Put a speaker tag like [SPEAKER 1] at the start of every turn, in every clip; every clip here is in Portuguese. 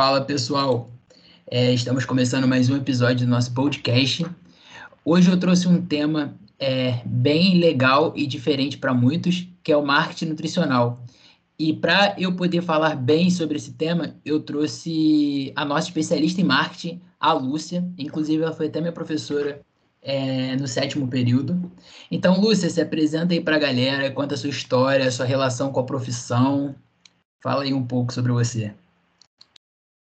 [SPEAKER 1] Fala pessoal, é, estamos começando mais um episódio do nosso podcast. Hoje eu trouxe um tema é, bem legal e diferente para muitos, que é o marketing nutricional. E para eu poder falar bem sobre esse tema, eu trouxe a nossa especialista em marketing, a Lúcia. Inclusive, ela foi até minha professora é, no sétimo período. Então, Lúcia, se apresenta aí para a galera, conta a sua história, a sua relação com a profissão. Fala aí um pouco sobre você.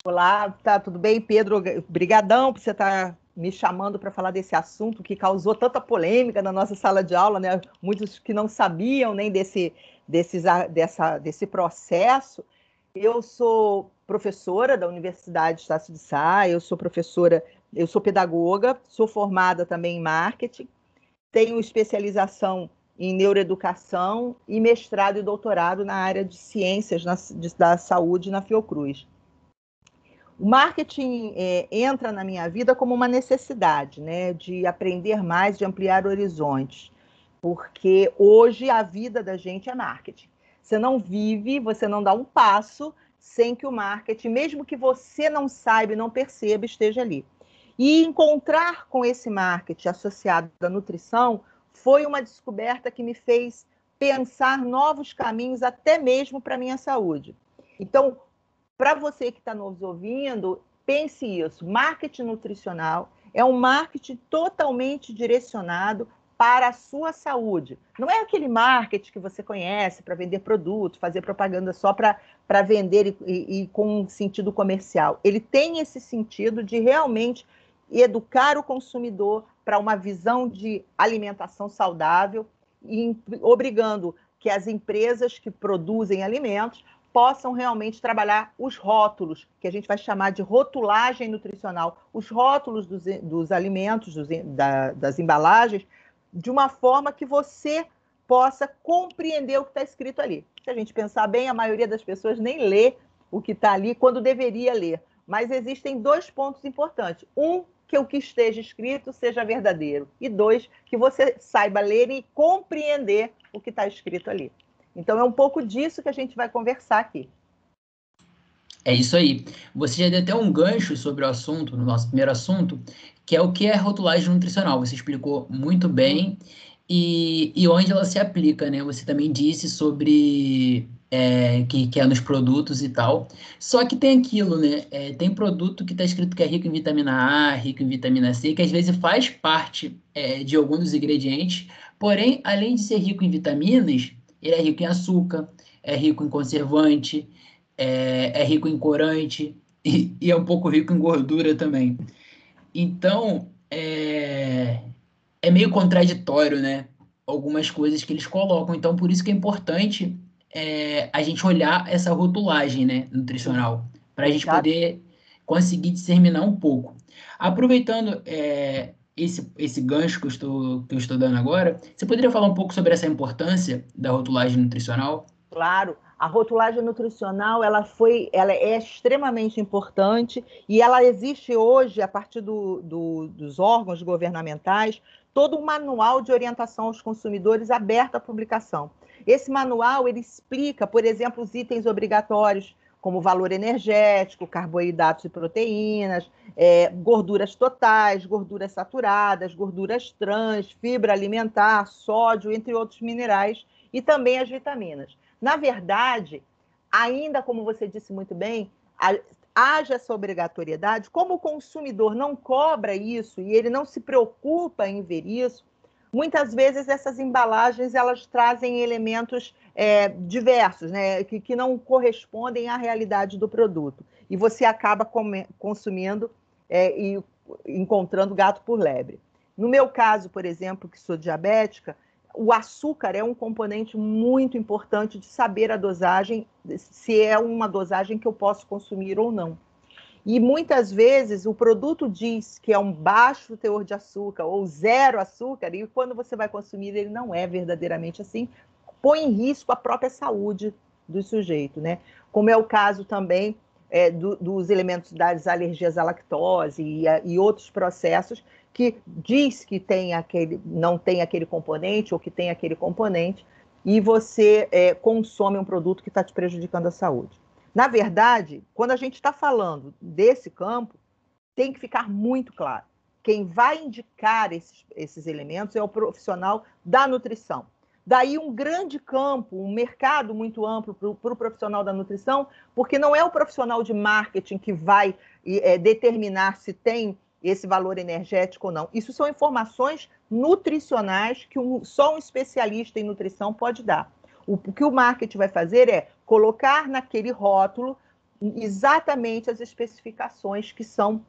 [SPEAKER 2] Olá, tá tudo bem, Pedro? Obrigadão por você estar tá me chamando para falar desse assunto que causou tanta polêmica na nossa sala de aula, né? Muitos que não sabiam nem desse, desses, dessa, desse processo. Eu sou professora da Universidade Estácio de Sá, eu sou professora, eu sou pedagoga, sou formada também em marketing, tenho especialização em neuroeducação e mestrado e doutorado na área de ciências na, de, da saúde na Fiocruz. O marketing é, entra na minha vida como uma necessidade, né, de aprender mais, de ampliar horizontes, porque hoje a vida da gente é marketing. Você não vive, você não dá um passo sem que o marketing, mesmo que você não saiba não perceba, esteja ali. E encontrar com esse marketing associado à nutrição foi uma descoberta que me fez pensar novos caminhos, até mesmo para minha saúde. Então, para você que está nos ouvindo, pense isso: marketing nutricional é um marketing totalmente direcionado para a sua saúde. Não é aquele marketing que você conhece para vender produto, fazer propaganda só para vender e, e, com um sentido comercial. Ele tem esse sentido de realmente educar o consumidor para uma visão de alimentação saudável e obrigando que as empresas que produzem alimentos possam realmente trabalhar os rótulos, que a gente vai chamar de rotulagem nutricional, os rótulos dos, dos alimentos, dos, da, das embalagens, de uma forma que você possa compreender o que está escrito ali. Se a gente pensar bem, a maioria das pessoas nem lê o que está ali quando deveria ler. Mas existem dois pontos importantes. Um, que o que esteja escrito seja verdadeiro. E dois, que você saiba ler e compreender o que está escrito ali. Então, é um pouco disso que a gente vai conversar aqui.
[SPEAKER 1] É isso aí. Você já deu até um gancho sobre o assunto, no nosso primeiro assunto, que é o que é rotulagem nutricional. Você explicou muito bem e, e onde ela se aplica, né? Você também disse sobre é, que, que é nos produtos e tal. Só que tem aquilo, né? É, tem produto que está escrito que é rico em vitamina A, rico em vitamina C, que às vezes faz parte é, de alguns dos ingredientes, porém, além de ser rico em vitaminas, ele é rico em açúcar, é rico em conservante, é, é rico em corante e, e, é um pouco rico em gordura também. Então, é, é meio contraditório, né? Algumas coisas que eles colocam. Então, por isso que é importante é, a gente olhar essa rotulagem né, nutricional, para a gente poder conseguir discerminar um pouco. Aproveitando é, esse, esse gancho que eu, estou, que eu estou dando agora, você poderia falar um pouco sobre essa importância da rotulagem nutricional?
[SPEAKER 2] Claro, a rotulagem nutricional ela foi, ela é extremamente importante e ela existe hoje a partir do, do, dos órgãos governamentais todo um manual de orientação aos consumidores aberto à publicação. Esse manual ele explica, por exemplo, os itens obrigatórios como valor energético, carboidratos e proteínas, é, gorduras totais, gorduras saturadas, gorduras trans, fibra alimentar, sódio, entre outros minerais, e também as vitaminas. Na verdade, ainda como você disse muito bem, haja essa obrigatoriedade, como o consumidor não cobra isso e ele não se preocupa em ver isso, muitas vezes essas embalagens elas trazem elementos é, diversos, né, que, que não correspondem à realidade do produto. E você acaba come, consumindo é, e encontrando gato por lebre. No meu caso, por exemplo, que sou diabética, o açúcar é um componente muito importante de saber a dosagem, se é uma dosagem que eu posso consumir ou não. E muitas vezes o produto diz que é um baixo teor de açúcar ou zero açúcar, e quando você vai consumir, ele não é verdadeiramente assim, põe em risco a própria saúde do sujeito, né? Como é o caso também é, do, dos elementos das alergias à lactose e, e, outros processos que diz que tem aquele, não tem aquele componente ou que tem aquele componente e você é, consome um produto que está te prejudicando a saúde. Na verdade, quando a gente está falando desse campo, tem que ficar muito claro. Quem vai indicar esses, esses elementos é o profissional da nutrição. Daí um grande campo, um mercado muito amplo para o pro profissional da nutrição, porque não é o profissional de marketing que vai é, determinar se tem esse valor energético ou não. Isso são informações nutricionais que um, só um especialista em nutrição pode dar. O, o que o marketing vai fazer é colocar naquele rótulo exatamente as especificações que são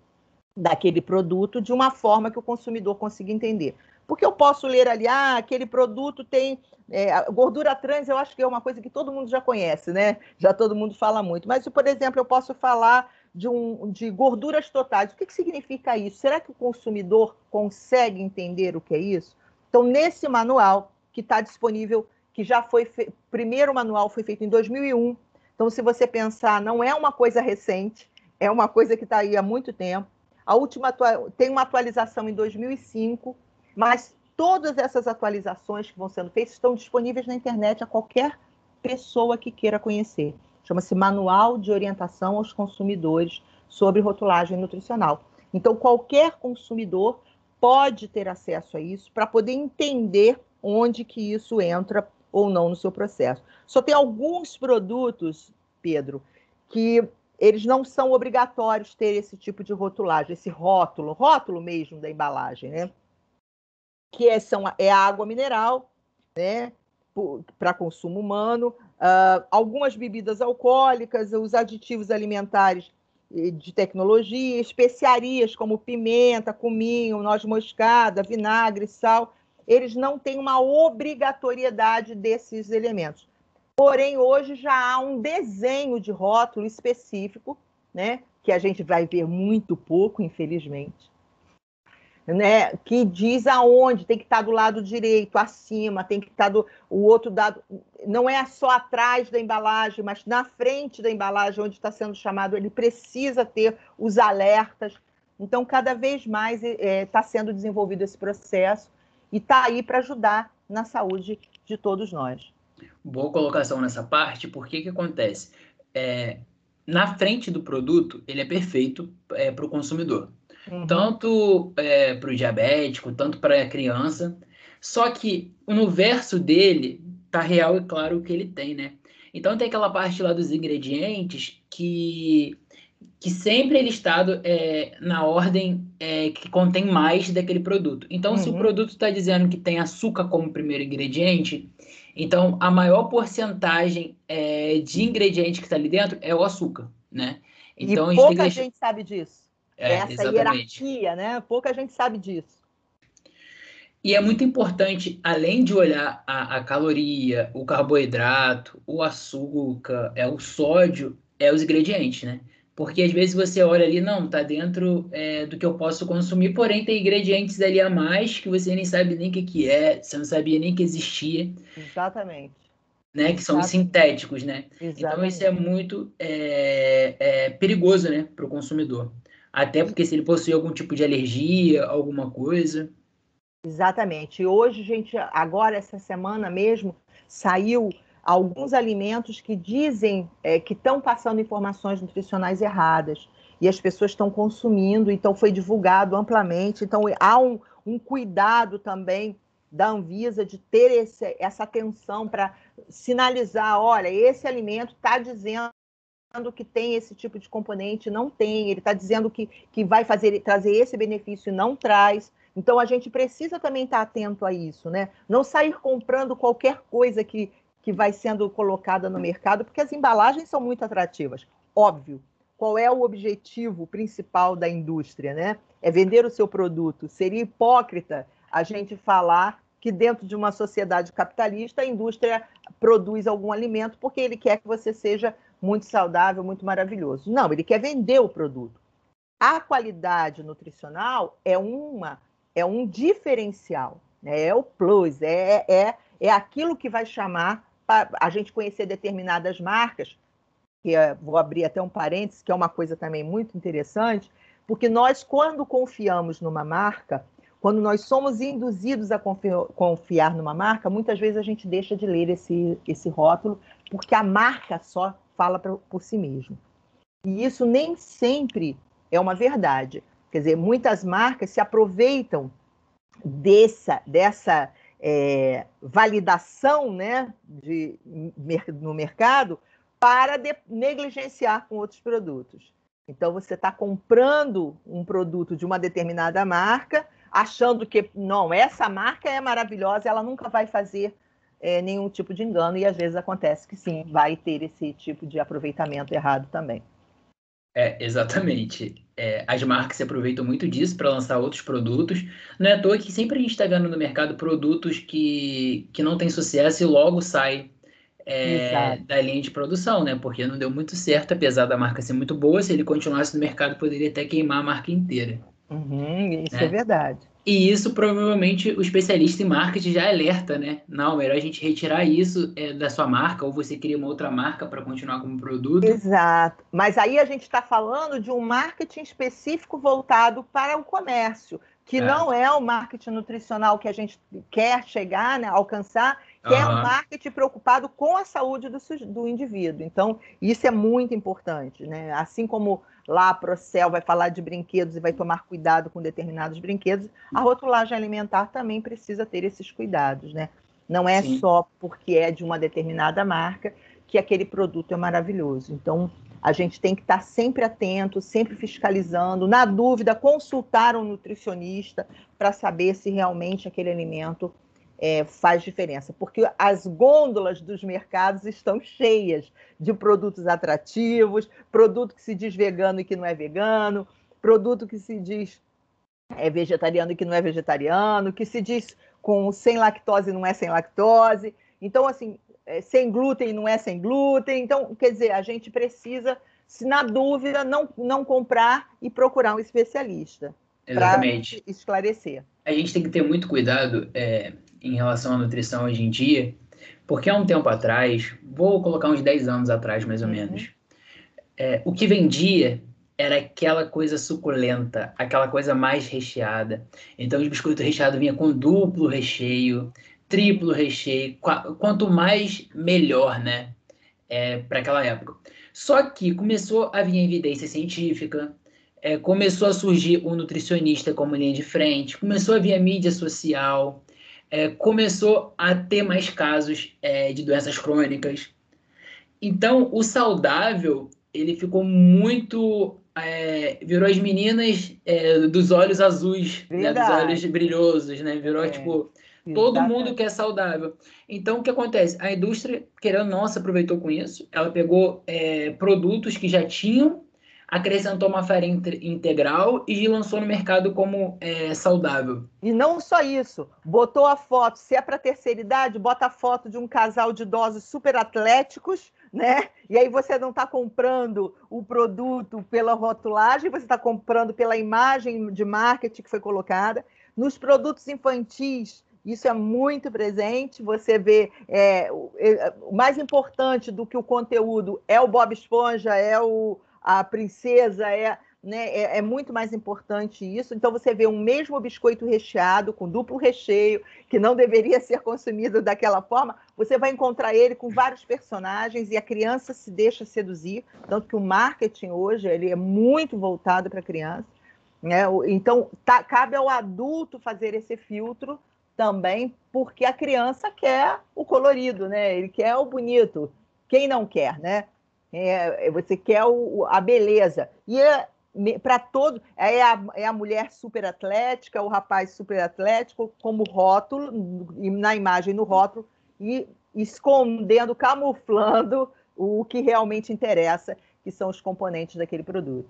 [SPEAKER 2] daquele produto de uma forma que o consumidor consiga entender. Porque eu posso ler ali, ah, aquele produto tem é, gordura trans, eu acho que é uma coisa que todo mundo já conhece, né? Já todo mundo fala muito. Mas, por exemplo, eu posso falar de, um, de gorduras totais. O que, que significa isso? Será que o consumidor consegue entender o que é isso? Então, nesse manual que está disponível, que já foi fe... primeiro manual foi feito em 2001. Então, se você pensar, não é uma coisa recente, é uma coisa que está aí há muito tempo. A última tem uma atualização em 2005, mas todas essas atualizações que vão sendo feitas estão disponíveis na internet a qualquer pessoa que queira conhecer. Chama-se Manual de Orientação aos Consumidores sobre Rotulagem Nutricional. Então, qualquer consumidor pode ter acesso a isso para poder entender onde que isso entra ou não no seu processo. Só tem alguns produtos, Pedro, que eles não são obrigatórios ter esse tipo de rotulagem, esse rótulo, rótulo mesmo da embalagem, né? Que é, são, é água mineral, né? Para consumo humano, uh, algumas bebidas alcoólicas, os aditivos alimentares de tecnologia, especiarias como pimenta, cominho, noz moscada, vinagre, sal, eles não têm uma obrigatoriedade desses elementos. Porém, hoje já há um desenho de rótulo específico, né, que a gente vai ver muito pouco, infelizmente, né, que diz aonde tem que estar do lado direito, acima, tem que estar do o outro dado, não é só atrás da embalagem, mas na frente da embalagem onde está sendo chamado, ele precisa ter os alertas. Então, cada vez mais está é, sendo desenvolvido esse processo e está aí para ajudar na saúde de todos nós
[SPEAKER 1] boa colocação nessa parte, porque que acontece? É, na frente do produto, ele é perfeito é, para o consumidor. Uhum. Tanto é, para o diabético, tanto para a criança. Só que no verso dele, tá real e claro o que ele tem, né? Então tem aquela parte lá dos ingredientes que, que sempre é listado é, na ordem é, que contém mais daquele produto. Então, uhum. se o uhum. produto está dizendo que tem açúcar como primeiro ingrediente, então, a maior porcentagem é, de ingrediente que está ali dentro é o açúcar, né?
[SPEAKER 2] Então, e pouca gente, gente sabe disso. É, Essa exatamente. hierarquia, né? Pouca gente sabe disso.
[SPEAKER 1] E é muito importante, além de olhar a, a caloria, o carboidrato, o açúcar, é o sódio, é os ingredientes, né? Porque às vezes você olha ali, não, tá dentro é, do que eu posso consumir, porém tem ingredientes ali a mais que você nem sabe nem o que, que é, você não sabia nem que existia.
[SPEAKER 2] Exatamente.
[SPEAKER 1] Né, que são os sintéticos, né? Exatamente. Então isso é muito é, é, perigoso, né, para o consumidor. Até porque se ele possui algum tipo de alergia, alguma coisa.
[SPEAKER 2] Exatamente. Hoje, gente, agora essa semana mesmo saiu alguns alimentos que dizem é, que estão passando informações nutricionais erradas e as pessoas estão consumindo, então foi divulgado amplamente. Então há um, um cuidado também da Anvisa de ter esse, essa atenção para sinalizar: olha, esse alimento está dizendo que tem esse tipo de componente, não tem, ele está dizendo que, que vai fazer trazer esse benefício e não traz. Então a gente precisa também estar tá atento a isso, né? Não sair comprando qualquer coisa que, que vai sendo colocada no mercado, porque as embalagens são muito atrativas. Óbvio. Qual é o objetivo principal da indústria, né? É vender o seu produto. Seria hipócrita a gente falar que dentro de uma sociedade capitalista a indústria produz algum alimento porque ele quer que você seja muito saudável, muito maravilhoso. Não, ele quer vender o produto. A qualidade nutricional é uma é um diferencial, né? é o plus, é, é, é aquilo que vai chamar a gente conhecer determinadas marcas, que é, vou abrir até um parênteses, que é uma coisa também muito interessante, porque nós, quando confiamos numa marca, quando nós somos induzidos a confiar numa marca, muitas vezes a gente deixa de ler esse, esse rótulo, porque a marca só fala pra, por si mesmo. E isso nem sempre é uma verdade. Quer dizer, muitas marcas se aproveitam dessa, dessa é, validação né, de, no mercado para de, negligenciar com outros produtos. Então, você está comprando um produto de uma determinada marca, achando que, não, essa marca é maravilhosa, ela nunca vai fazer é, nenhum tipo de engano, e às vezes acontece que sim, vai ter esse tipo de aproveitamento errado também.
[SPEAKER 1] É, exatamente. É, as marcas se aproveitam muito disso para lançar outros produtos. Não é à toa que sempre a gente está vendo no mercado produtos que, que não têm sucesso e logo sai é, da linha de produção, né? Porque não deu muito certo, apesar da marca ser muito boa, se ele continuasse no mercado, poderia até queimar a marca inteira.
[SPEAKER 2] Uhum, isso né? é verdade.
[SPEAKER 1] E isso provavelmente o especialista em marketing já alerta, né? Não, melhor a gente retirar isso é, da sua marca, ou você cria uma outra marca para continuar como produto.
[SPEAKER 2] Exato. Mas aí a gente está falando de um marketing específico voltado para o comércio, que é. não é o marketing nutricional que a gente quer chegar, né, alcançar, que uhum. é um marketing preocupado com a saúde do, do indivíduo. Então, isso é muito importante, né? Assim como lá a Procel vai falar de brinquedos e vai tomar cuidado com determinados brinquedos, a rotulagem alimentar também precisa ter esses cuidados, né? Não é Sim. só porque é de uma determinada marca que aquele produto é maravilhoso. Então, a gente tem que estar sempre atento, sempre fiscalizando. Na dúvida, consultar um nutricionista para saber se realmente aquele alimento é, faz diferença, porque as gôndolas dos mercados estão cheias de produtos atrativos, produto que se diz vegano e que não é vegano, produto que se diz é vegetariano e que não é vegetariano, que se diz com sem lactose e não é sem lactose. Então, assim, é, sem glúten e não é sem glúten. Então, quer dizer, a gente precisa, se na dúvida, não, não comprar e procurar um especialista. Para esclarecer.
[SPEAKER 1] A gente tem que ter muito cuidado. É em relação à nutrição hoje em dia, porque há um tempo atrás, vou colocar uns 10 anos atrás mais ou uhum. menos, é, o que vendia era aquela coisa suculenta, aquela coisa mais recheada. Então, o biscoito recheado vinha com duplo recheio, triplo recheio, qu quanto mais, melhor, né? É, para aquela época. Só que começou a vir evidência científica, é, começou a surgir o um nutricionista como linha de frente, começou a vir a mídia social, é, começou a ter mais casos é, de doenças crônicas. Então, o saudável, ele ficou muito... É, virou as meninas é, dos olhos azuis, né, dos olhos brilhosos, né? Virou, é, tipo, todo mundo que é saudável. Então, o que acontece? A indústria, querendo nossa, aproveitou com isso. Ela pegou é, produtos que já tinham acrescentou uma farinha integral e lançou no mercado como é, saudável.
[SPEAKER 2] E não só isso, botou a foto, se é para terceira idade, bota a foto de um casal de idosos super atléticos, né? E aí você não está comprando o produto pela rotulagem, você está comprando pela imagem de marketing que foi colocada. Nos produtos infantis, isso é muito presente. Você vê é, o, é, o mais importante do que o conteúdo é o Bob Esponja, é o, a princesa é, né, é, é, muito mais importante isso. Então você vê um mesmo biscoito recheado com duplo recheio que não deveria ser consumido daquela forma, você vai encontrar ele com vários personagens e a criança se deixa seduzir, tanto que o marketing hoje ele é muito voltado para a criança. Né? Então tá, cabe ao adulto fazer esse filtro também, porque a criança quer o colorido, né? Ele quer o bonito. Quem não quer, né? É, é, você quer o, a beleza. E é, para todo. É a, é a mulher super atlética, o rapaz super atlético, como rótulo, na imagem no rótulo, e escondendo, camuflando o que realmente interessa, que são os componentes daquele produto.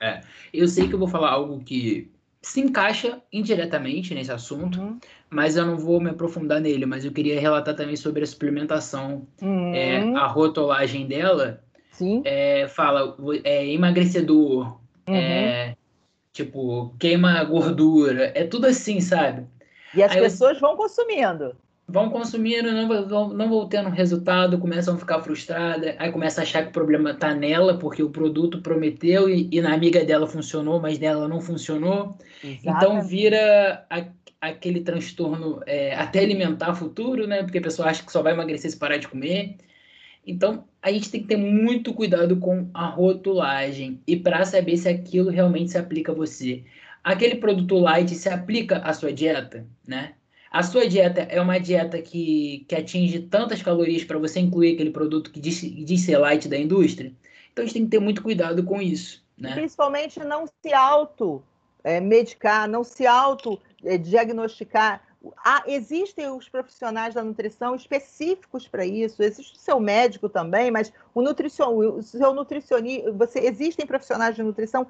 [SPEAKER 1] É, eu sei que eu vou falar algo que se encaixa indiretamente nesse assunto, uhum. mas eu não vou me aprofundar nele. Mas eu queria relatar também sobre a suplementação. Uhum. É, a rotulagem dela Sim. É, fala é, emagrecedor, uhum. é, tipo, queima gordura, é tudo assim, sabe?
[SPEAKER 2] E as Aí pessoas eu... vão consumindo.
[SPEAKER 1] Vão consumindo, não vão, não vão tendo resultado, começam a ficar frustradas, aí começa a achar que o problema está nela, porque o produto prometeu e, e, na amiga dela funcionou, mas nela não funcionou. Então Exatamente. Então vira a, aquele transtorno é, até alimentar futuro, né? Porque a pessoa acha que só vai emagrecer se parar de comer. Então, a gente tem que ter muito cuidado com a rotulagem e para saber se aquilo realmente se aplica a você. Aquele produto light se aplica à sua dieta, né? A sua dieta é uma dieta que, que atinge tantas calorias para você incluir aquele produto que diz, diz ser light da indústria? Então, a gente tem que ter muito cuidado com isso, né?
[SPEAKER 2] Principalmente não se auto é, medicar, não se auto é, diagnosticar há, existem os profissionais da nutrição específicos para isso, existe o seu médico também, mas o, nutricion, o seu nutricionista, você, existem profissionais de nutrição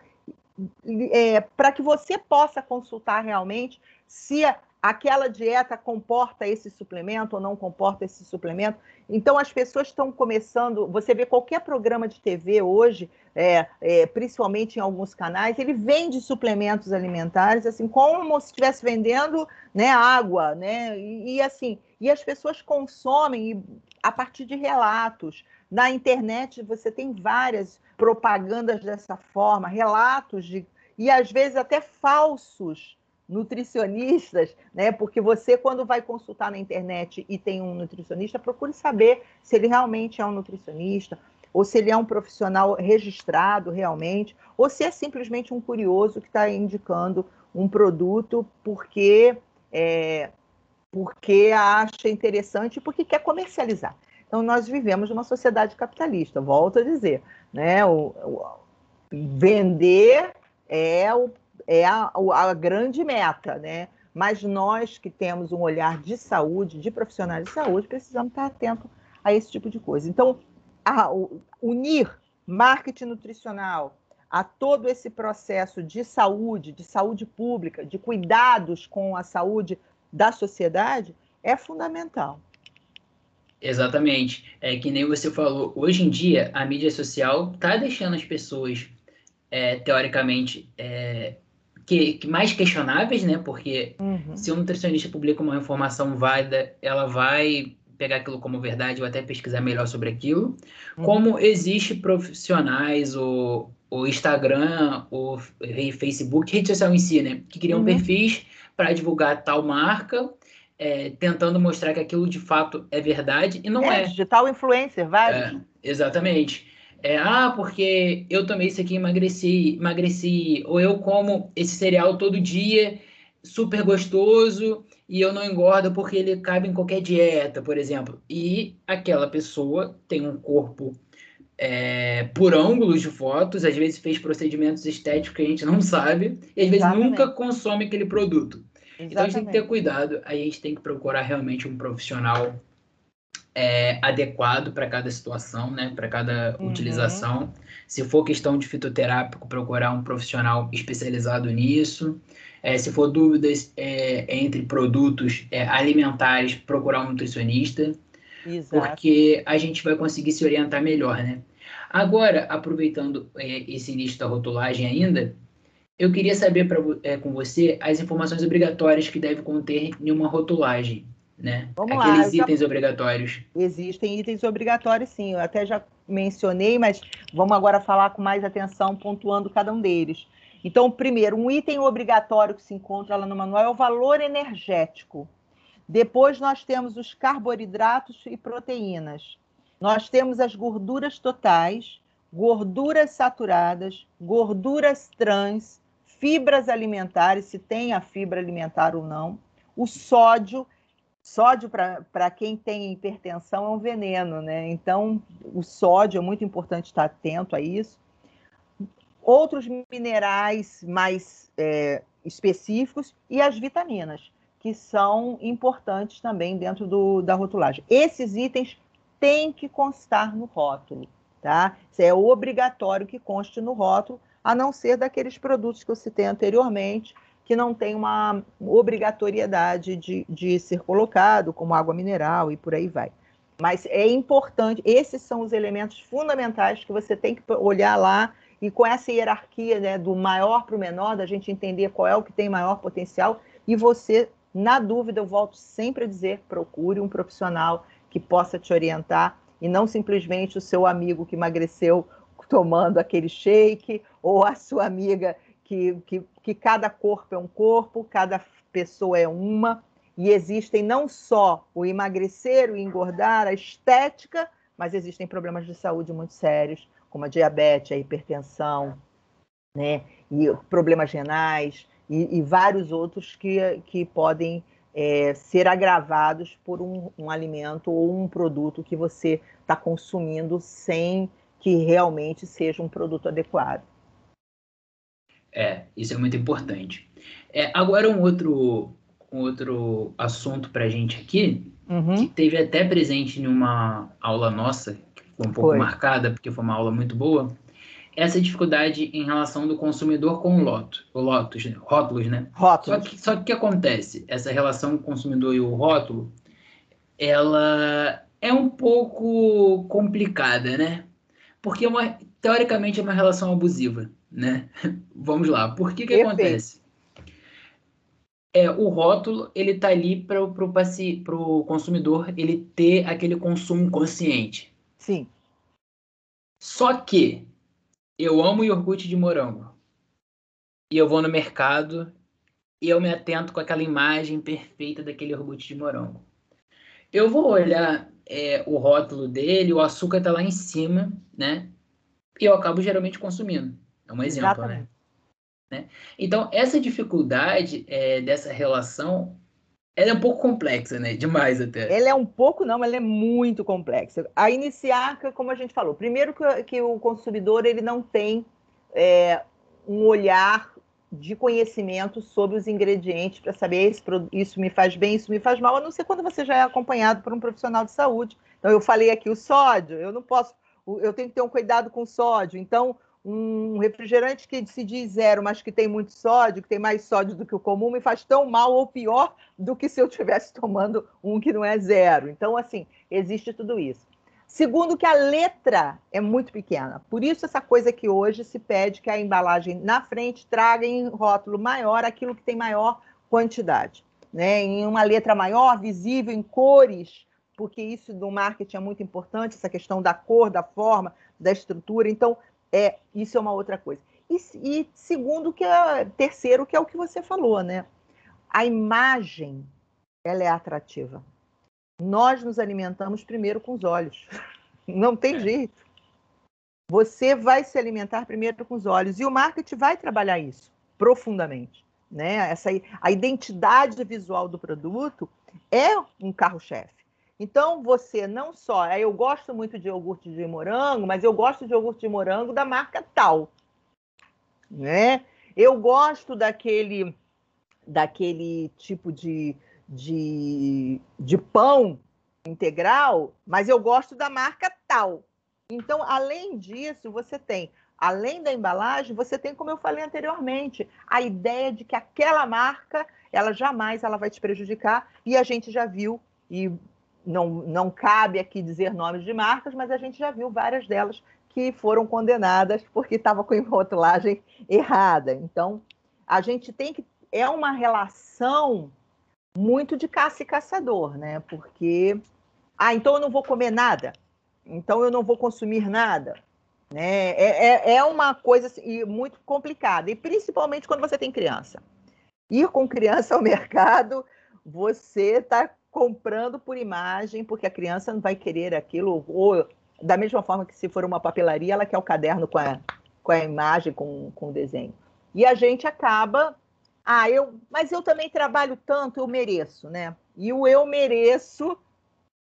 [SPEAKER 2] é, para que você possa consultar realmente se aquela dieta comporta esse suplemento ou não comporta esse suplemento. Então, as pessoas estão começando. Você vê qualquer programa de TV hoje, é, é, principalmente em alguns canais, ele vende suplementos alimentares, assim, como se estivesse vendendo né, água, né? E, e assim, e as pessoas consomem a partir de relatos. Na internet, você tem várias propagandas dessa forma, relatos de. E às vezes até falsos nutricionistas, né? Porque você, quando vai consultar na internet e tem um nutricionista, procure saber se ele realmente é um nutricionista, ou se ele é um profissional registrado realmente, ou se é simplesmente um curioso que está indicando um produto porque é, porque acha interessante, porque quer comercializar. Então, nós vivemos numa sociedade capitalista, volto a dizer, né? O, o vender é o é a, a grande meta, né? Mas nós que temos um olhar de saúde, de profissionais de saúde, precisamos estar atentos a esse tipo de coisa. Então, a, unir marketing nutricional a todo esse processo de saúde, de saúde pública, de cuidados com a saúde da sociedade, é fundamental.
[SPEAKER 1] Exatamente. É que nem você falou, hoje em dia a mídia social está deixando as pessoas, é, teoricamente, é, que, que mais questionáveis, né? Porque uhum. se um nutricionista publica uma informação válida, ela vai pegar aquilo como verdade ou até pesquisar melhor sobre aquilo. Uhum. Como existe profissionais, o, o Instagram, o Facebook, rede social em si, né? Que criam uhum. perfis para divulgar tal marca, é, tentando mostrar que aquilo de fato é verdade e não é. é.
[SPEAKER 2] Digital influencer, vários.
[SPEAKER 1] É, exatamente é, ah, porque eu tomei isso aqui, emagreci, emagreci, ou eu como esse cereal todo dia, super gostoso, e eu não engordo porque ele cabe em qualquer dieta, por exemplo. E aquela pessoa tem um corpo é, por ângulos de fotos, às vezes fez procedimentos estéticos que a gente não sabe, e às vezes nunca consome aquele produto. Exatamente. Então a gente tem que ter cuidado, aí a gente tem que procurar realmente um profissional é, adequado para cada situação, né? Para cada uhum. utilização. Se for questão de fitoterápico, procurar um profissional especializado nisso. É, se for dúvidas é, entre produtos é, alimentares, procurar um nutricionista. Exato. Porque a gente vai conseguir se orientar melhor, né? Agora, aproveitando é, esse início da rotulagem ainda, eu queria saber pra, é, com você as informações obrigatórias que deve conter em uma rotulagem né? Vamos Aqueles lá, itens já... obrigatórios.
[SPEAKER 2] Existem itens obrigatórios, sim. Eu até já mencionei, mas vamos agora falar com mais atenção, pontuando cada um deles. Então, primeiro, um item obrigatório que se encontra lá no manual é o valor energético. Depois, nós temos os carboidratos e proteínas. Nós temos as gorduras totais, gorduras saturadas, gorduras trans, fibras alimentares, se tem a fibra alimentar ou não, o sódio Sódio, para quem tem hipertensão, é um veneno, né? Então, o sódio é muito importante estar atento a isso. Outros minerais mais é, específicos e as vitaminas, que são importantes também dentro do, da rotulagem. Esses itens têm que constar no rótulo, tá? Isso é obrigatório que conste no rótulo, a não ser daqueles produtos que eu citei anteriormente, que não tem uma obrigatoriedade de, de ser colocado, como água mineral e por aí vai. Mas é importante, esses são os elementos fundamentais que você tem que olhar lá e com essa hierarquia né, do maior para o menor, da gente entender qual é o que tem maior potencial, e você, na dúvida, eu volto sempre a dizer: procure um profissional que possa te orientar e não simplesmente o seu amigo que emagreceu tomando aquele shake ou a sua amiga que, que, que cada corpo é um corpo, cada pessoa é uma, e existem não só o emagrecer, o engordar, a estética, mas existem problemas de saúde muito sérios, como a diabetes, a hipertensão, né? E problemas renais e, e vários outros que, que podem é, ser agravados por um, um, alimento ou um produto que você está consumindo sem que realmente seja um produto adequado.
[SPEAKER 1] É, isso é muito importante. É, agora um outro, um outro assunto para a gente aqui, uhum. que teve até presente em uma aula nossa, que foi um pouco foi. marcada, porque foi uma aula muito boa, essa dificuldade em relação do consumidor com o loto, o lotus, né? rótulos, né? Rótulos. Só que, só que o que acontece? Essa relação consumidor e o rótulo, ela é um pouco complicada, né? Porque é uma, teoricamente é uma relação abusiva, né? Vamos lá. Por que que acontece? É, o rótulo ele tá ali para o consumidor ele ter aquele consumo consciente.
[SPEAKER 2] Sim.
[SPEAKER 1] Só que eu amo iogurte de morango. E eu vou no mercado e eu me atento com aquela imagem perfeita daquele iogurte de morango. Eu vou olhar é, o rótulo dele, o açúcar está lá em cima, né? E eu acabo geralmente consumindo. É um exemplo, né? né? Então, essa dificuldade é, dessa relação ela é um pouco complexa, né? Demais até.
[SPEAKER 2] Ela é um pouco, não, ela é muito complexa. A iniciar, como a gente falou, primeiro que, que o consumidor ele não tem é, um olhar de conhecimento sobre os ingredientes para saber se isso me faz bem, isso me faz mal, a não ser quando você já é acompanhado por um profissional de saúde. Então, eu falei aqui o sódio, eu não posso, eu tenho que ter um cuidado com o sódio. Então, um refrigerante que se diz zero, mas que tem muito sódio, que tem mais sódio do que o comum, me faz tão mal ou pior do que se eu estivesse tomando um que não é zero. Então, assim, existe tudo isso. Segundo, que a letra é muito pequena. Por isso, essa coisa que hoje se pede que a embalagem na frente traga em rótulo maior aquilo que tem maior quantidade. Né? Em uma letra maior, visível, em cores, porque isso do marketing é muito importante, essa questão da cor, da forma, da estrutura. Então, é, isso é uma outra coisa. E, e segundo, que é, terceiro, que é o que você falou, né? A imagem, ela é atrativa. Nós nos alimentamos primeiro com os olhos. Não tem é. jeito. Você vai se alimentar primeiro com os olhos. E o marketing vai trabalhar isso profundamente. Né? Essa, a identidade visual do produto é um carro-chefe. Então, você não só. Eu gosto muito de iogurte de morango, mas eu gosto de iogurte de morango da marca tal. Né? Eu gosto daquele, daquele tipo de, de, de pão integral, mas eu gosto da marca tal. Então, além disso, você tem, além da embalagem, você tem, como eu falei anteriormente, a ideia de que aquela marca, ela jamais ela vai te prejudicar, e a gente já viu, e não, não cabe aqui dizer nomes de marcas, mas a gente já viu várias delas que foram condenadas porque estava com rotulagem errada. Então, a gente tem que. É uma relação muito de caça e caçador, né? Porque. Ah, então eu não vou comer nada. Então eu não vou consumir nada. Né? É, é, é uma coisa assim, muito complicada. E principalmente quando você tem criança. Ir com criança ao mercado, você está comprando por imagem, porque a criança não vai querer aquilo, ou da mesma forma que se for uma papelaria, ela quer o caderno com a, com a imagem, com, com o desenho. E a gente acaba, ah, eu, mas eu também trabalho tanto, eu mereço, né? E o eu mereço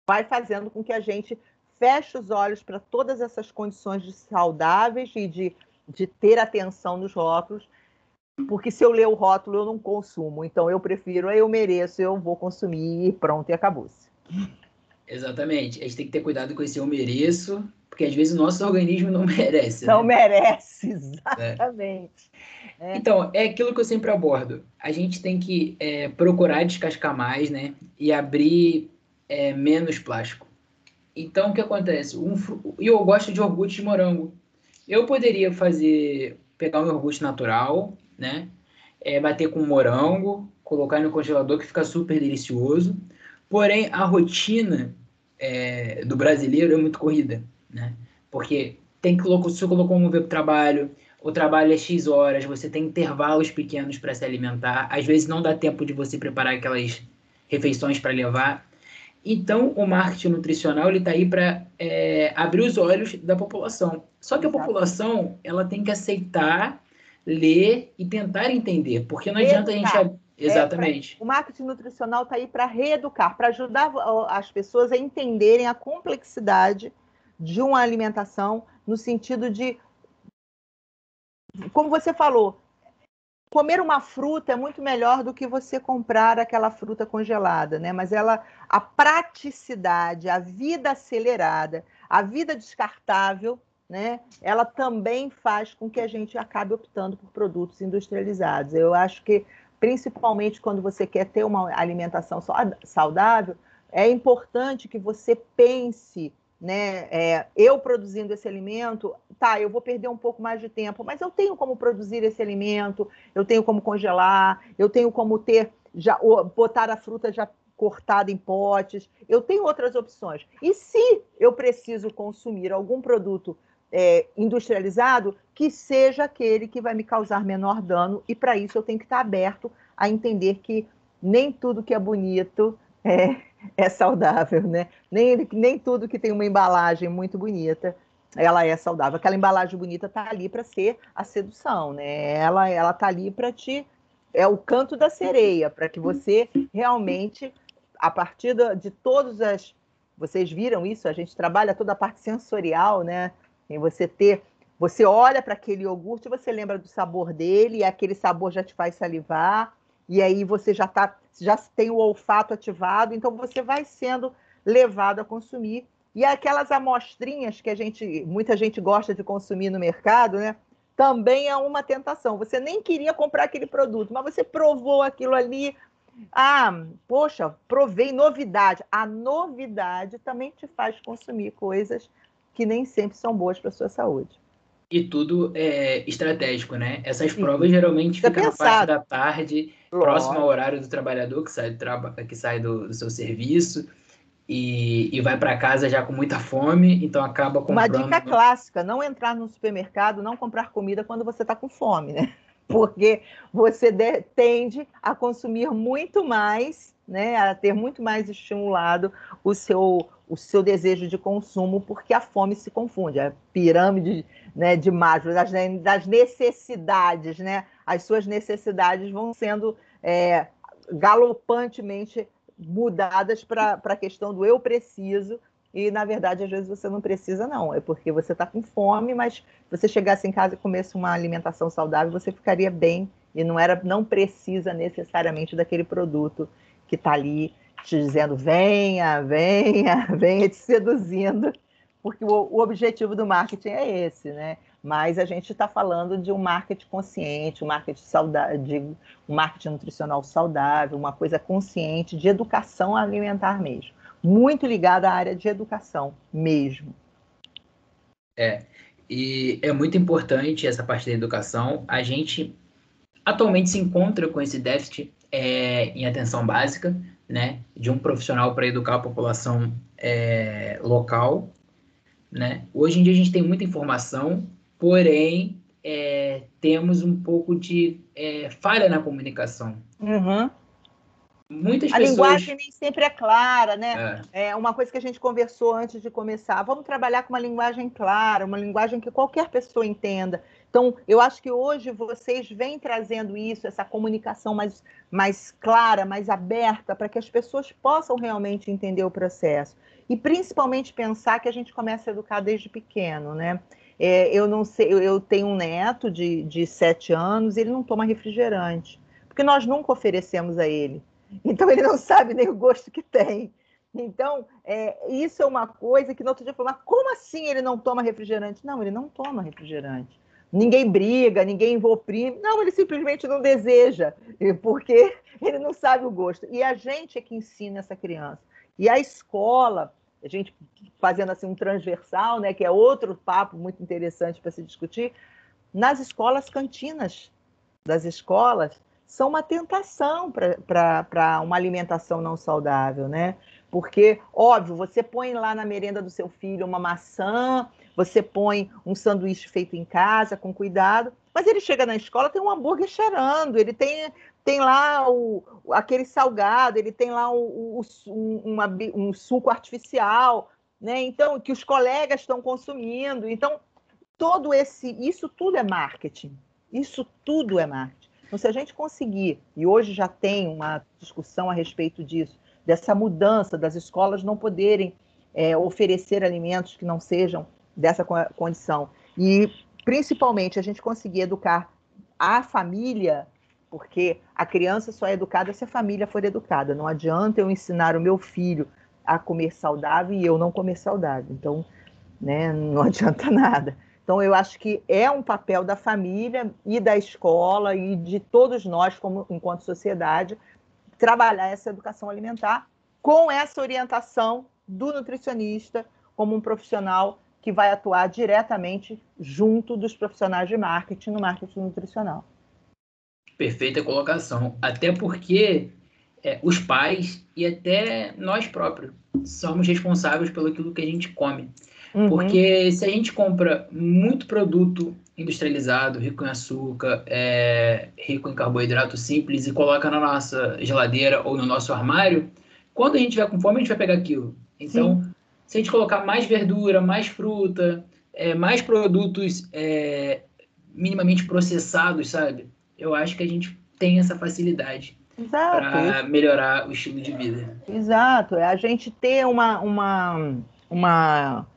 [SPEAKER 2] vai fazendo com que a gente feche os olhos para todas essas condições de saudáveis e de, de ter atenção nos rótulos porque se eu ler o rótulo eu não consumo, então eu prefiro, eu mereço, eu vou consumir e pronto, e acabou-se.
[SPEAKER 1] Exatamente, a gente tem que ter cuidado com esse eu mereço, porque às vezes o nosso organismo não merece.
[SPEAKER 2] Não né? merece, exatamente.
[SPEAKER 1] É. É. Então, é aquilo que eu sempre abordo. A gente tem que é, procurar descascar mais, né? E abrir é, menos plástico. Então, o que acontece? Um, eu gosto de iogurte de morango. Eu poderia fazer, pegar um iogurte natural, né? É, bater com morango, colocar no congelador que fica super delicioso. Porém, a rotina é, do brasileiro é muito corrida, né? Porque tem que colocar, você colocou um ver o trabalho, o trabalho é X horas, você tem intervalos pequenos para se alimentar, às vezes não dá tempo de você preparar aquelas refeições para levar. Então, o marketing nutricional ele está aí para é, abrir os olhos da população. Só que a população ela tem que aceitar, ler e tentar entender, porque não adianta a gente Exatamente.
[SPEAKER 2] É, pra, o marketing nutricional está aí para reeducar, para ajudar as pessoas a entenderem a complexidade de uma alimentação no sentido de, como você falou, comer uma fruta é muito melhor do que você comprar aquela fruta congelada, né? Mas ela, a praticidade, a vida acelerada, a vida descartável, né? Ela também faz com que a gente acabe optando por produtos industrializados. Eu acho que principalmente quando você quer ter uma alimentação saudável, é importante que você pense, né? É, eu produzindo esse alimento, tá, eu vou perder um pouco mais de tempo, mas eu tenho como produzir esse alimento, eu tenho como congelar, eu tenho como ter já botar a fruta já cortada em potes, eu tenho outras opções. E se eu preciso consumir algum produto é, industrializado que seja aquele que vai me causar menor dano, e para isso eu tenho que estar aberto a entender que nem tudo que é bonito é, é saudável, né? Nem, nem tudo que tem uma embalagem muito bonita ela é saudável. Aquela embalagem bonita está ali para ser a sedução, né? Ela ela está ali para te é o canto da sereia, para que você realmente a partir de todas as vocês viram isso, a gente trabalha toda a parte sensorial, né? Em você ter, você olha para aquele iogurte, você lembra do sabor dele, e aquele sabor já te faz salivar, e aí você já tá, já tem o olfato ativado, então você vai sendo levado a consumir. E aquelas amostrinhas que a gente, muita gente gosta de consumir no mercado, né? Também é uma tentação. Você nem queria comprar aquele produto, mas você provou aquilo ali. Ah, poxa, provei novidade. A novidade também te faz consumir coisas que nem sempre são boas para a sua saúde.
[SPEAKER 1] E tudo é estratégico, né? Essas Sim. provas geralmente ficam na parte da tarde, Lógico. próximo ao horário do trabalhador que sai do, traba que sai do, do seu serviço e, e vai para casa já com muita fome, então acaba comprando...
[SPEAKER 2] Uma dica clássica, não entrar no supermercado, não comprar comida quando você está com fome, né? Porque você de, tende a consumir muito mais, né? A ter muito mais estimulado o seu o seu desejo de consumo, porque a fome se confunde, a pirâmide né, de Maslow, das, das necessidades, né? As suas necessidades vão sendo é, galopantemente mudadas para a questão do eu preciso, e na verdade, às vezes você não precisa, não. É porque você está com fome, mas se você chegasse em casa e comesse uma alimentação saudável, você ficaria bem e não era, não precisa necessariamente daquele produto que está ali te dizendo venha, venha, venha te seduzindo, porque o, o objetivo do marketing é esse, né? Mas a gente está falando de um marketing consciente, um marketing saudável, um marketing nutricional saudável, uma coisa consciente de educação alimentar mesmo, muito ligada à área de educação mesmo.
[SPEAKER 1] É, e é muito importante essa parte da educação. A gente atualmente se encontra com esse déficit é, em atenção básica, né, de um profissional para educar a população é, local, né? Hoje em dia a gente tem muita informação, porém é, temos um pouco de é, falha na comunicação.
[SPEAKER 2] Uhum. Muitas a pessoas... linguagem nem sempre é clara, né? É. é. uma coisa que a gente conversou antes de começar. Vamos trabalhar com uma linguagem clara, uma linguagem que qualquer pessoa entenda. Então, eu acho que hoje vocês vêm trazendo isso, essa comunicação mais, mais clara, mais aberta, para que as pessoas possam realmente entender o processo. E principalmente pensar que a gente começa a educar desde pequeno, né? É, eu não sei, eu tenho um neto de, de sete anos, ele não toma refrigerante, porque nós nunca oferecemos a ele. Então ele não sabe nem o gosto que tem. Então, é, isso é uma coisa que no outro dia falou, mas como assim ele não toma refrigerante? Não, ele não toma refrigerante. Ninguém briga, ninguém oprime. Não, ele simplesmente não deseja, porque ele não sabe o gosto. E a gente é que ensina essa criança. E a escola, a gente fazendo assim um transversal, né, que é outro papo muito interessante para se discutir, nas escolas cantinas das escolas, são uma tentação para uma alimentação não saudável, né? Porque, óbvio, você põe lá na merenda do seu filho uma maçã, você põe um sanduíche feito em casa, com cuidado, mas ele chega na escola, tem um hambúrguer cheirando, ele tem, tem lá o, aquele salgado, ele tem lá o, o, um, uma, um suco artificial, né? Então, que os colegas estão consumindo. Então, todo esse, isso tudo é marketing. Isso tudo é marketing. Então, se a gente conseguir, e hoje já tem uma discussão a respeito disso, dessa mudança das escolas não poderem é, oferecer alimentos que não sejam dessa condição. E, principalmente, a gente conseguir educar a família, porque a criança só é educada se a família for educada. Não adianta eu ensinar o meu filho a comer saudável e eu não comer saudável. Então, né, não adianta nada. Então, eu acho que é um papel da família e da escola e de todos nós, como enquanto sociedade, trabalhar essa educação alimentar com essa orientação do nutricionista como um profissional que vai atuar diretamente junto dos profissionais de marketing no marketing nutricional.
[SPEAKER 1] Perfeita colocação. Até porque é, os pais e até nós próprios somos responsáveis pelo aquilo que a gente come. Uhum. Porque se a gente compra muito produto industrializado, rico em açúcar, é, rico em carboidrato simples e coloca na nossa geladeira ou no nosso armário, quando a gente tiver com fome, a gente vai pegar aquilo. Então, Sim. Se a gente colocar mais verdura, mais fruta, é, mais produtos é, minimamente processados, sabe? Eu acho que a gente tem essa facilidade para melhorar o estilo de vida.
[SPEAKER 2] Exato. É a gente ter uma, uma, uma,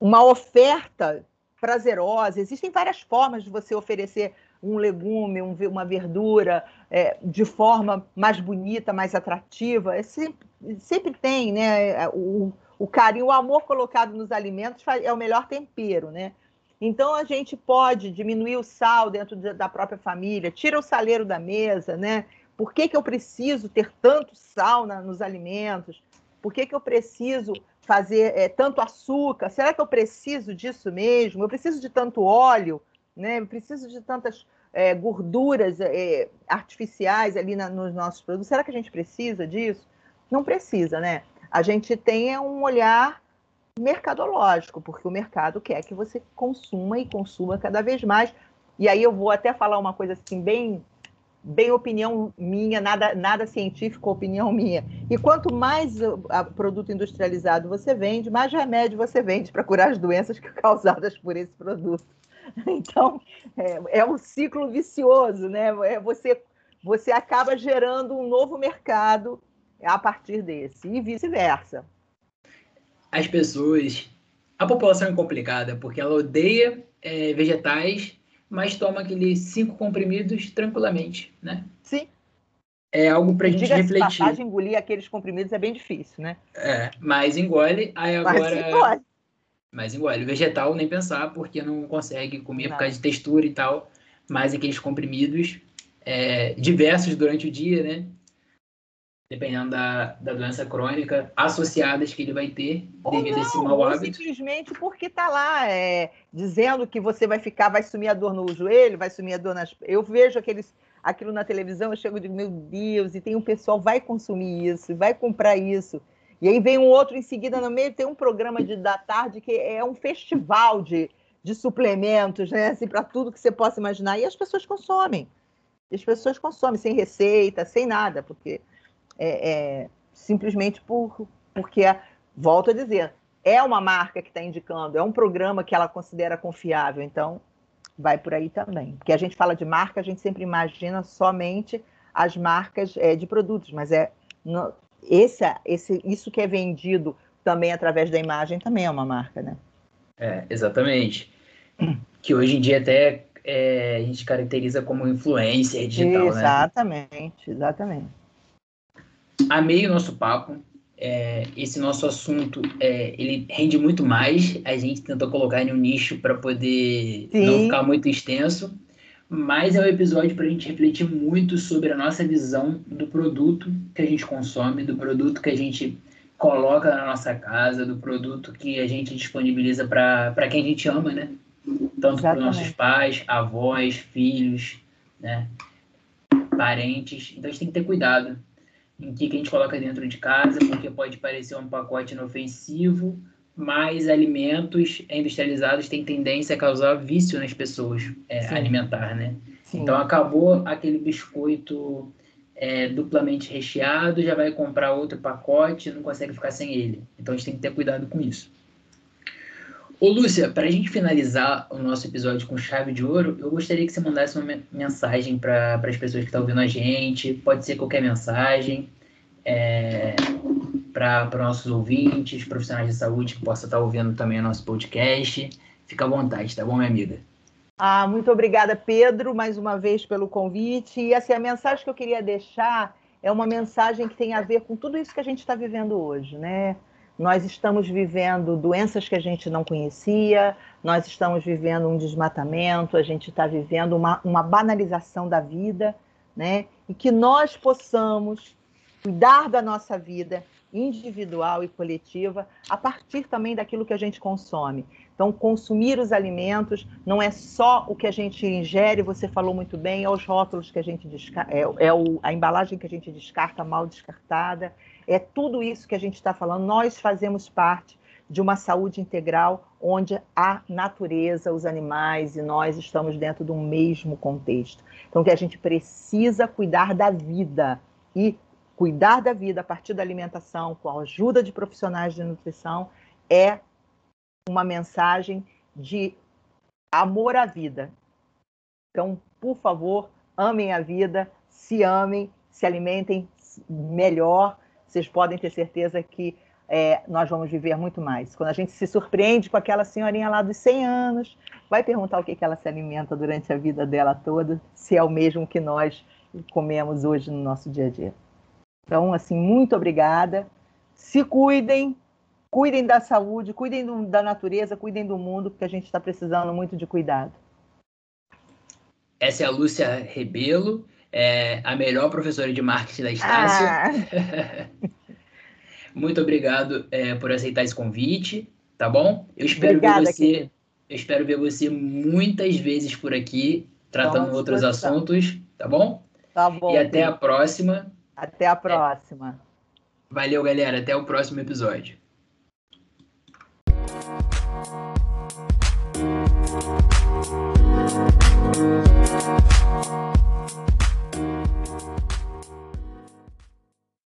[SPEAKER 2] uma oferta prazerosa. Existem várias formas de você oferecer um legume, um, uma verdura é, de forma mais bonita, mais atrativa. É sempre, sempre tem, né? É, o, o carinho, o amor colocado nos alimentos é o melhor tempero, né? Então a gente pode diminuir o sal dentro da própria família, tira o saleiro da mesa, né? Por que, que eu preciso ter tanto sal na, nos alimentos? Por que, que eu preciso fazer é, tanto açúcar? Será que eu preciso disso mesmo? Eu preciso de tanto óleo? né? Preciso de tantas é, gorduras é, artificiais ali na, nos nossos produtos. Será que a gente precisa disso? Não precisa, né? A gente é um olhar mercadológico, porque o mercado quer que você consuma e consuma cada vez mais. E aí eu vou até falar uma coisa assim bem bem opinião minha, nada, nada científico, opinião minha. E quanto mais produto industrializado você vende, mais remédio você vende para curar as doenças causadas por esse produto. Então, é, é um ciclo vicioso, né? É, você, você acaba gerando um novo mercado a partir desse, e vice-versa.
[SPEAKER 1] As pessoas. A população é complicada, porque ela odeia é, vegetais, mas toma aqueles cinco comprimidos tranquilamente, né?
[SPEAKER 2] Sim.
[SPEAKER 1] É algo para a gente refletir.
[SPEAKER 2] Passagem, engolir aqueles comprimidos é bem difícil, né?
[SPEAKER 1] É, mas engole, aí agora. Mas engole. Mas engole. Vegetal, nem pensar, porque não consegue comer não. por causa de textura e tal. Mas aqueles comprimidos é, diversos durante o dia, né? Dependendo da, da doença crônica, associadas que ele vai ter
[SPEAKER 2] ou
[SPEAKER 1] devido
[SPEAKER 2] não,
[SPEAKER 1] a esse mau hábito.
[SPEAKER 2] simplesmente porque tá lá é, dizendo que você vai ficar, vai sumir a dor no joelho, vai sumir a dor nas. Eu vejo aqueles, aquilo na televisão, eu chego e digo, meu Deus, e tem um pessoal vai consumir isso, vai comprar isso. E aí vem um outro em seguida no meio, tem um programa de, da tarde que é um festival de, de suplementos, né? Assim, para tudo que você possa imaginar. E as pessoas consomem. As pessoas consomem sem receita, sem nada, porque é, é simplesmente por, porque, volto a dizer, é uma marca que está indicando, é um programa que ela considera confiável, então vai por aí também. Porque a gente fala de marca, a gente sempre imagina somente as marcas é, de produtos, mas é no, esse, esse, isso que é vendido também através da imagem também é uma marca, né?
[SPEAKER 1] É, exatamente. Que hoje em dia até é, a gente caracteriza como influência digital,
[SPEAKER 2] exatamente, né? Exatamente, exatamente.
[SPEAKER 1] Amei o nosso papo. É, esse nosso assunto, é, ele rende muito mais. A gente tentou colocar em um nicho para poder Sim. não ficar muito extenso mas é um episódio para a gente refletir muito sobre a nossa visão do produto que a gente consome, do produto que a gente coloca na nossa casa, do produto que a gente disponibiliza para quem a gente ama, né? Tanto para nossos pais, avós, filhos, né? parentes. Então a gente tem que ter cuidado em que, que a gente coloca dentro de casa, porque pode parecer um pacote inofensivo, mais alimentos industrializados têm tendência a causar vício nas pessoas é, alimentar, né? Sim. Então acabou aquele biscoito é, duplamente recheado, já vai comprar outro pacote, não consegue ficar sem ele. Então a gente tem que ter cuidado com isso. Ô Lúcia, para a gente finalizar o nosso episódio com chave de ouro, eu gostaria que você mandasse uma mensagem para as pessoas que estão ouvindo a gente, pode ser qualquer mensagem, é, para nossos ouvintes, profissionais de saúde que possam estar ouvindo também o nosso podcast. Fica à vontade, tá bom, minha amiga?
[SPEAKER 2] Ah, muito obrigada, Pedro, mais uma vez pelo convite. E assim, a mensagem que eu queria deixar é uma mensagem que tem a ver com tudo isso que a gente está vivendo hoje, né? Nós estamos vivendo doenças que a gente não conhecia, nós estamos vivendo um desmatamento, a gente está vivendo uma, uma banalização da vida, né? E que nós possamos cuidar da nossa vida individual e coletiva a partir também daquilo que a gente consome. Então, consumir os alimentos não é só o que a gente ingere, você falou muito bem, é os rótulos que a gente descarta, é, é o, a embalagem que a gente descarta, mal descartada, é tudo isso que a gente está falando. Nós fazemos parte de uma saúde integral onde a natureza, os animais e nós estamos dentro de um mesmo contexto. Então, que a gente precisa cuidar da vida e cuidar da vida a partir da alimentação, com a ajuda de profissionais de nutrição, é uma mensagem de amor à vida. Então, por favor, amem a vida, se amem, se alimentem melhor. Vocês podem ter certeza que é, nós vamos viver muito mais. Quando a gente se surpreende com aquela senhorinha lá dos 100 anos, vai perguntar o que, que ela se alimenta durante a vida dela toda, se é o mesmo que nós comemos hoje no nosso dia a dia. Então, assim, muito obrigada. Se cuidem, cuidem da saúde, cuidem do, da natureza, cuidem do mundo, porque a gente está precisando muito de cuidado.
[SPEAKER 1] Essa é a Lúcia Rebelo, é a melhor professora de marketing da Estácio. Ah. muito obrigado é, por aceitar esse convite, tá bom? Eu espero Obrigada, ver você. Eu espero ver você muitas vezes por aqui, tratando outros assuntos, tá bom?
[SPEAKER 2] Tá bom.
[SPEAKER 1] E até a próxima.
[SPEAKER 2] Até a próxima.
[SPEAKER 1] Valeu, galera. Até o próximo episódio.